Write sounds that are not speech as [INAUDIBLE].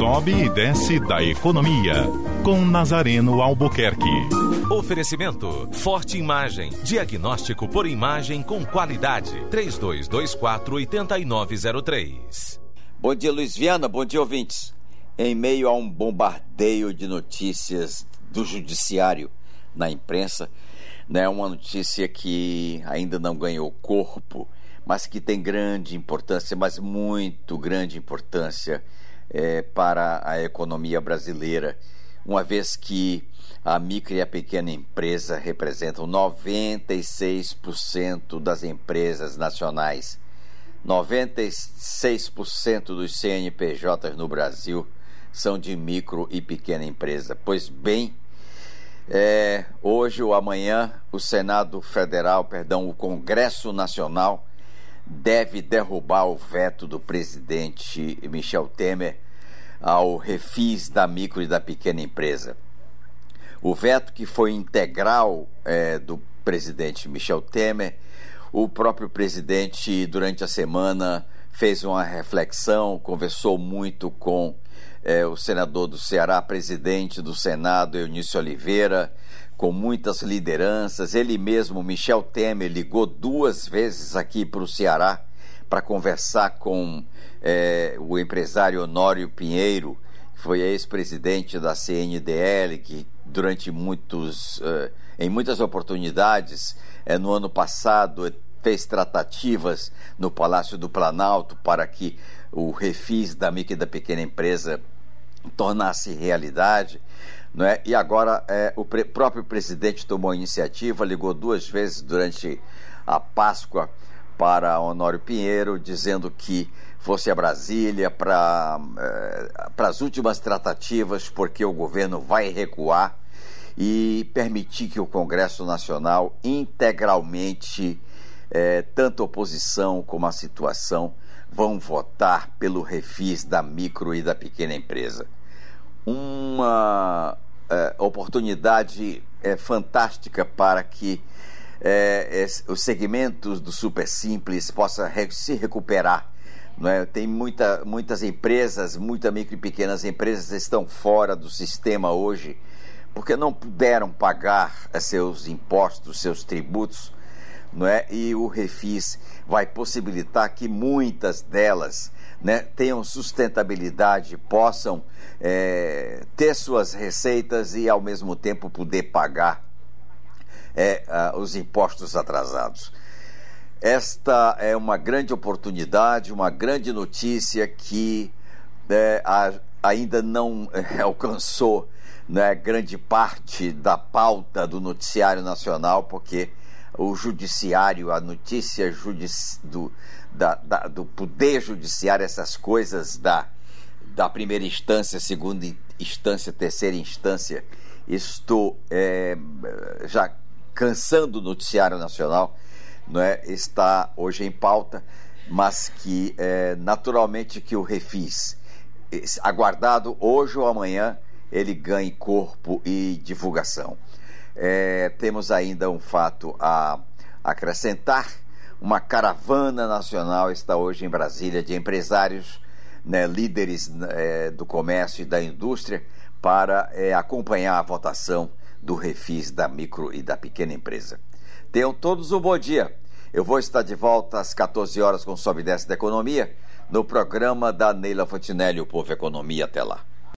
sobe e desce da economia. Com Nazareno Albuquerque. Oferecimento: Forte Imagem. Diagnóstico por imagem com qualidade. 3224-8903. Bom dia, Luiz Viana. Bom dia, ouvintes. Em meio a um bombardeio de notícias do judiciário na imprensa, né, uma notícia que ainda não ganhou corpo, mas que tem grande importância, mas muito grande importância é, para a economia brasileira, uma vez que a micro e a pequena empresa representam 96% das empresas nacionais. 96% dos CNPJs no Brasil são de micro e pequena empresa. Pois bem, é, hoje ou amanhã, o Senado Federal, perdão, o Congresso Nacional deve derrubar o veto do presidente Michel Temer ao refis da micro e da pequena empresa. O veto que foi integral é, do presidente Michel Temer, o próprio presidente, durante a semana, fez uma reflexão, conversou muito com é, o senador do Ceará, presidente do Senado, Eunício Oliveira, com muitas lideranças. Ele mesmo, Michel Temer, ligou duas vezes aqui para o Ceará para conversar com é, o empresário Honório Pinheiro, que foi ex-presidente da CNDL, que durante muitos, uh, em muitas oportunidades, é, no ano passado, fez tratativas no Palácio do Planalto para que o refis da micro e da pequena empresa tornasse realidade. Não é? E agora é, o pre próprio presidente tomou a iniciativa, ligou duas vezes durante a Páscoa para Honório Pinheiro, dizendo que fosse a Brasília para é, as últimas tratativas, porque o governo vai recuar e permitir que o Congresso Nacional integralmente, é, tanto oposição como a situação, vão votar pelo refis da micro e da pequena empresa uma é, oportunidade é, fantástica para que é, os segmentos do super simples possam re se recuperar. É? Tem muita, muitas empresas, muitas micro e pequenas empresas estão fora do sistema hoje porque não puderam pagar seus impostos, seus tributos, não é? E o refis vai possibilitar que muitas delas né, tenham sustentabilidade, possam é, ter suas receitas e, ao mesmo tempo, poder pagar é, os impostos atrasados. Esta é uma grande oportunidade, uma grande notícia que é, a, ainda não é, [LAUGHS] alcançou né, grande parte da pauta do noticiário nacional, porque o judiciário, a notícia do, da, da, do poder judiciário, essas coisas da, da primeira instância, segunda instância, terceira instância, estou é, já cansando o noticiário nacional, não é? está hoje em pauta, mas que é, naturalmente que o refis, aguardado hoje ou amanhã, ele ganhe corpo e divulgação. É, temos ainda um fato a acrescentar uma caravana nacional está hoje em Brasília de empresários, né, líderes é, do comércio e da indústria, para é, acompanhar a votação do refis da micro e da pequena empresa. Tenham todos um bom dia. Eu vou estar de volta às 14 horas com Sobe e Desce da Economia, no programa da Neila Fontinelli, o Povo Economia. Até lá.